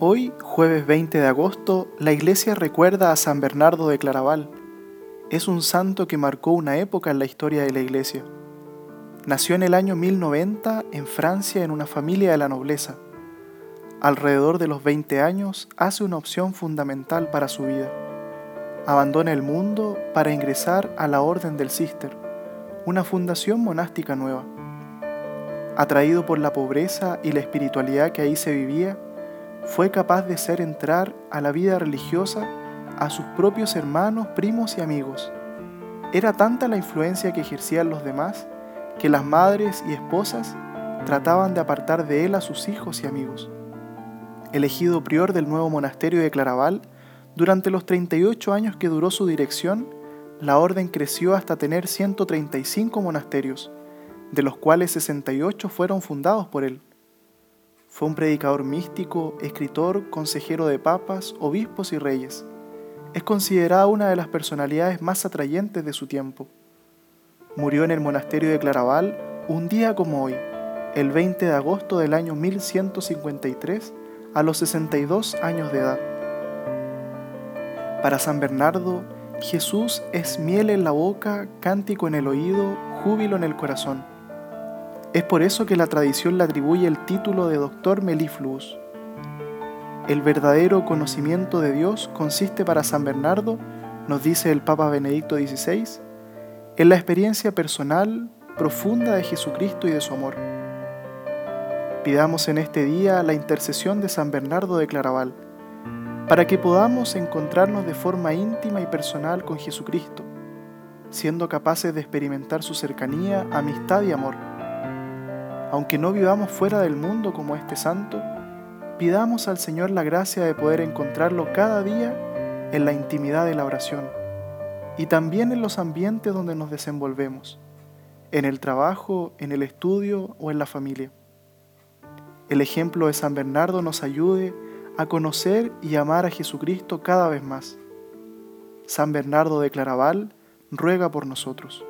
Hoy, jueves 20 de agosto, la iglesia recuerda a San Bernardo de Claraval. Es un santo que marcó una época en la historia de la iglesia. Nació en el año 1090 en Francia en una familia de la nobleza. Alrededor de los 20 años hace una opción fundamental para su vida. Abandona el mundo para ingresar a la Orden del Cister, una fundación monástica nueva. Atraído por la pobreza y la espiritualidad que ahí se vivía, fue capaz de hacer entrar a la vida religiosa a sus propios hermanos, primos y amigos. Era tanta la influencia que ejercían los demás que las madres y esposas trataban de apartar de él a sus hijos y amigos. Elegido prior del nuevo monasterio de Claraval, durante los 38 años que duró su dirección, la orden creció hasta tener 135 monasterios, de los cuales 68 fueron fundados por él. Fue un predicador místico, escritor, consejero de papas, obispos y reyes. Es considerada una de las personalidades más atrayentes de su tiempo. Murió en el monasterio de Claraval un día como hoy, el 20 de agosto del año 1153, a los 62 años de edad. Para San Bernardo, Jesús es miel en la boca, cántico en el oído, júbilo en el corazón. Es por eso que la tradición le atribuye el título de doctor melifluus. El verdadero conocimiento de Dios consiste para San Bernardo, nos dice el Papa Benedicto XVI, en la experiencia personal profunda de Jesucristo y de su amor. Pidamos en este día la intercesión de San Bernardo de Claraval, para que podamos encontrarnos de forma íntima y personal con Jesucristo, siendo capaces de experimentar su cercanía, amistad y amor aunque no vivamos fuera del mundo como este santo, pidamos al Señor la gracia de poder encontrarlo cada día en la intimidad de la oración y también en los ambientes donde nos desenvolvemos, en el trabajo, en el estudio o en la familia. El ejemplo de San Bernardo nos ayude a conocer y amar a Jesucristo cada vez más. San Bernardo de Claraval ruega por nosotros.